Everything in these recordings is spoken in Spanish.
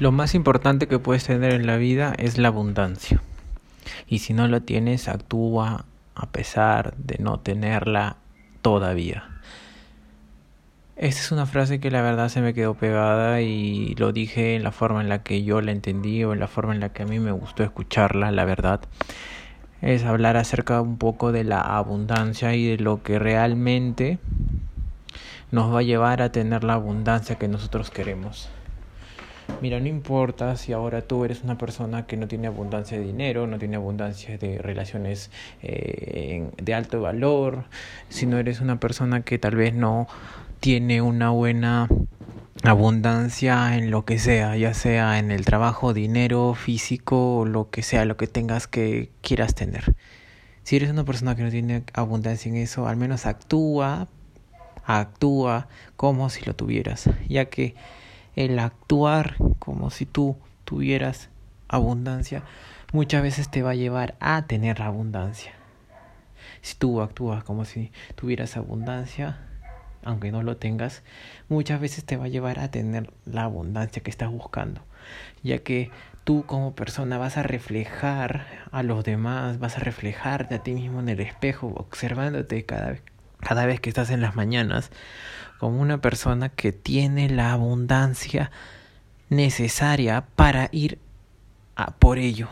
Lo más importante que puedes tener en la vida es la abundancia. Y si no la tienes, actúa a pesar de no tenerla todavía. Esta es una frase que la verdad se me quedó pegada y lo dije en la forma en la que yo la entendí o en la forma en la que a mí me gustó escucharla, la verdad. Es hablar acerca un poco de la abundancia y de lo que realmente nos va a llevar a tener la abundancia que nosotros queremos. Mira, no importa si ahora tú eres una persona que no tiene abundancia de dinero, no tiene abundancia de relaciones eh, de alto valor, si no eres una persona que tal vez no tiene una buena abundancia en lo que sea, ya sea en el trabajo, dinero, físico, lo que sea, lo que tengas que quieras tener. Si eres una persona que no tiene abundancia en eso, al menos actúa, actúa como si lo tuvieras, ya que el actuar como si tú tuvieras abundancia muchas veces te va a llevar a tener abundancia. Si tú actúas como si tuvieras abundancia, aunque no lo tengas, muchas veces te va a llevar a tener la abundancia que estás buscando, ya que tú como persona vas a reflejar a los demás, vas a reflejarte a ti mismo en el espejo, observándote cada vez, cada vez que estás en las mañanas, como una persona que tiene la abundancia necesaria para ir a por ello,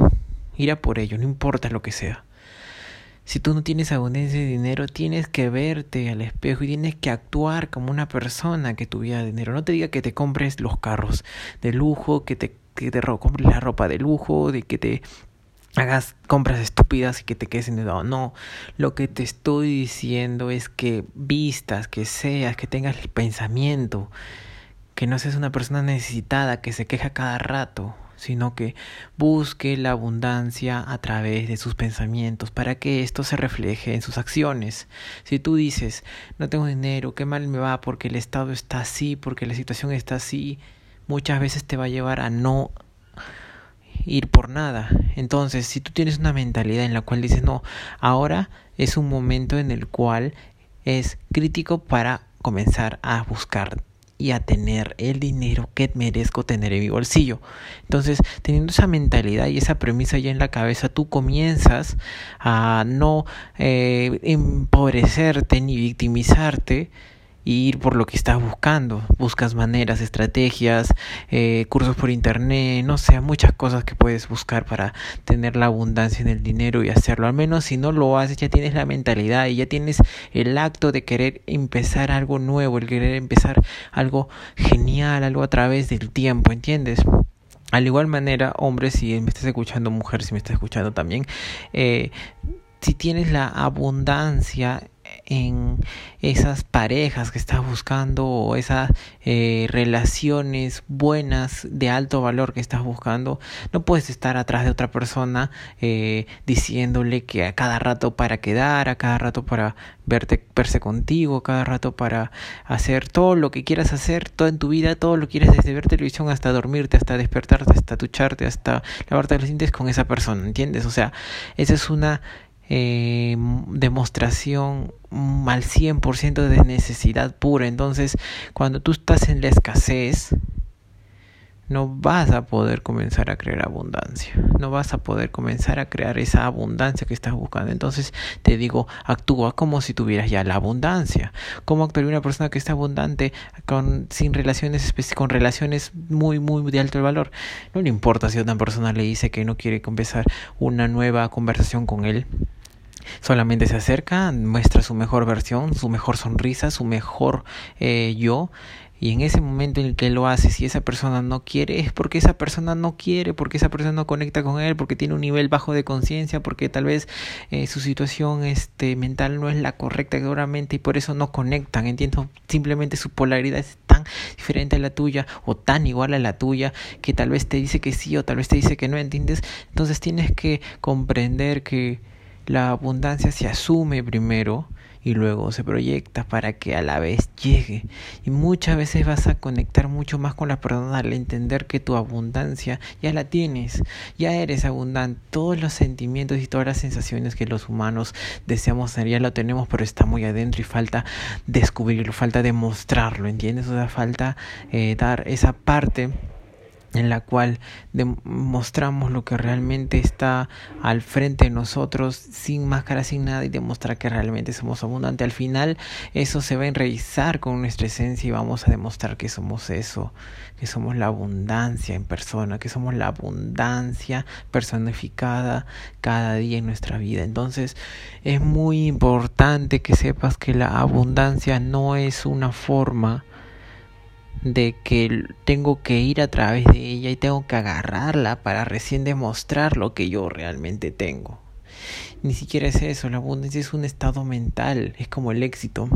ir a por ello, no importa lo que sea. Si tú no tienes abundancia de dinero, tienes que verte al espejo y tienes que actuar como una persona que tuviera dinero. No te diga que te compres los carros de lujo, que te, que te compres la ropa de lujo, de que te hagas compras estúpidas y que te quedes endeudado. No, lo que te estoy diciendo es que vistas, que seas, que tengas el pensamiento, que no seas una persona necesitada que se queja cada rato, sino que busque la abundancia a través de sus pensamientos para que esto se refleje en sus acciones. Si tú dices, no tengo dinero, qué mal me va porque el estado está así, porque la situación está así, muchas veces te va a llevar a no ir por nada. Entonces, si tú tienes una mentalidad en la cual dices, no, ahora es un momento en el cual es crítico para comenzar a buscar y a tener el dinero que merezco tener en mi bolsillo. Entonces, teniendo esa mentalidad y esa premisa ya en la cabeza, tú comienzas a no eh, empobrecerte ni victimizarte, ir por lo que estás buscando. Buscas maneras, estrategias, eh, cursos por internet, no sé, muchas cosas que puedes buscar para tener la abundancia en el dinero y hacerlo. Al menos si no lo haces, ya tienes la mentalidad y ya tienes el acto de querer empezar algo nuevo, el querer empezar algo genial, algo a través del tiempo, ¿entiendes? Al igual manera, hombres, si me estás escuchando, mujer, si me estás escuchando también, eh, si tienes la abundancia en esas parejas que estás buscando o esas eh, relaciones buenas de alto valor que estás buscando, no puedes estar atrás de otra persona eh, diciéndole que a cada rato para quedar, a cada rato para verte, verse contigo, a cada rato para hacer todo lo que quieras hacer, todo en tu vida, todo lo quieres desde ver televisión hasta dormirte, hasta despertarte, hasta tucharte, hasta lavarte los dientes con esa persona, ¿entiendes? O sea, esa es una eh, demostración al 100% de necesidad pura. Entonces, cuando tú estás en la escasez, no vas a poder comenzar a crear abundancia. No vas a poder comenzar a crear esa abundancia que estás buscando. Entonces te digo, actúa como si tuvieras ya la abundancia. ¿Cómo actuaría una persona que está abundante con sin relaciones con relaciones muy muy de alto valor? No le importa si una persona le dice que no quiere comenzar una nueva conversación con él solamente se acerca, muestra su mejor versión, su mejor sonrisa, su mejor eh, yo. Y en ese momento en el que lo hace, si esa persona no quiere, es porque esa persona no quiere, porque esa persona no conecta con él, porque tiene un nivel bajo de conciencia, porque tal vez eh, su situación este, mental no es la correcta seguramente y por eso no conectan. Entiendo, simplemente su polaridad es tan diferente a la tuya o tan igual a la tuya que tal vez te dice que sí o tal vez te dice que no, ¿entiendes? Entonces tienes que comprender que la abundancia se asume primero y luego se proyecta para que a la vez llegue. Y muchas veces vas a conectar mucho más con la persona al entender que tu abundancia ya la tienes, ya eres abundante. Todos los sentimientos y todas las sensaciones que los humanos deseamos tener ya lo tenemos, pero está muy adentro y falta descubrirlo, falta demostrarlo, ¿entiendes? O sea, falta eh, dar esa parte en la cual demostramos lo que realmente está al frente de nosotros sin máscara, sin nada y demostrar que realmente somos abundantes. Al final eso se va a enraizar con nuestra esencia y vamos a demostrar que somos eso, que somos la abundancia en persona, que somos la abundancia personificada cada día en nuestra vida. Entonces es muy importante que sepas que la abundancia no es una forma de que tengo que ir a través de ella y tengo que agarrarla para recién demostrar lo que yo realmente tengo. Ni siquiera es eso, la abundancia es un estado mental, es como el éxito.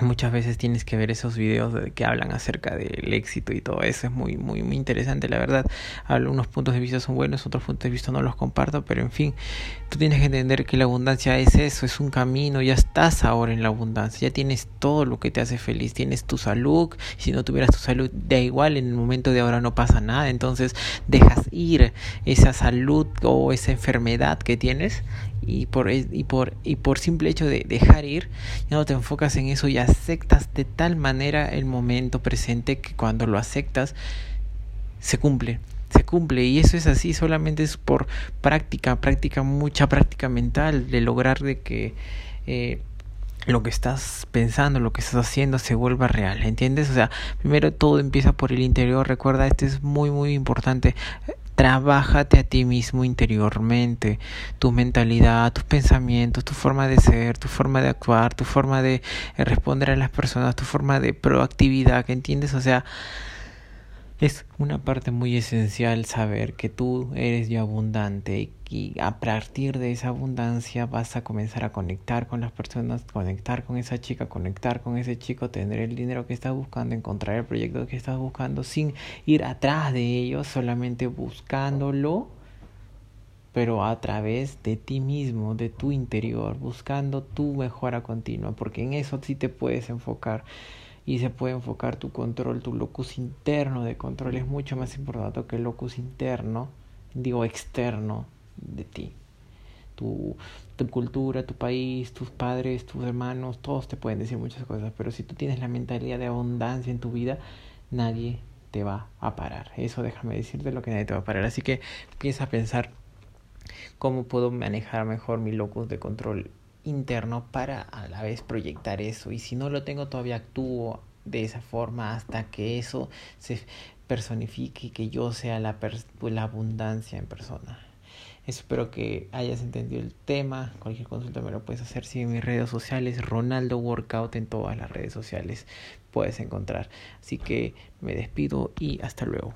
Muchas veces tienes que ver esos videos de que hablan acerca del éxito y todo eso. Es muy, muy, muy interesante, la verdad. Algunos puntos de vista son buenos, otros puntos de vista no los comparto, pero en fin, tú tienes que entender que la abundancia es eso, es un camino. Ya estás ahora en la abundancia, ya tienes todo lo que te hace feliz. Tienes tu salud, si no tuvieras tu salud, da igual, en el momento de ahora no pasa nada. Entonces dejas ir esa salud o esa enfermedad que tienes y por, y por, y por simple hecho de dejar ir, ya no te enfocas en eso y aceptas de tal manera el momento presente que cuando lo aceptas se cumple se cumple y eso es así solamente es por práctica práctica mucha práctica mental de lograr de que eh, lo que estás pensando, lo que estás haciendo se vuelva real, ¿entiendes? O sea, primero todo empieza por el interior, recuerda, esto es muy, muy importante. Trabájate a ti mismo interiormente, tu mentalidad, tus pensamientos, tu forma de ser, tu forma de actuar, tu forma de eh, responder a las personas, tu forma de proactividad, ¿entiendes? O sea, es una parte muy esencial saber que tú eres ya abundante y a partir de esa abundancia vas a comenzar a conectar con las personas, conectar con esa chica, conectar con ese chico, tener el dinero que estás buscando, encontrar el proyecto que estás buscando sin ir atrás de ellos, solamente buscándolo, pero a través de ti mismo, de tu interior, buscando tu mejora continua, porque en eso sí te puedes enfocar y se puede enfocar tu control, tu locus interno de control es mucho más importante que el locus interno, digo externo de ti. Tu, tu cultura, tu país, tus padres, tus hermanos, todos te pueden decir muchas cosas, pero si tú tienes la mentalidad de abundancia en tu vida, nadie te va a parar. Eso déjame decirte lo que nadie te va a parar. Así que empieza a pensar cómo puedo manejar mejor mi locus de control interno para a la vez proyectar eso. Y si no lo tengo, todavía actúo de esa forma hasta que eso se personifique y que yo sea la, la abundancia en persona. Espero que hayas entendido el tema. Cualquier consulta me lo puedes hacer. Sigue en mis redes sociales. Ronaldo Workout en todas las redes sociales puedes encontrar. Así que me despido y hasta luego.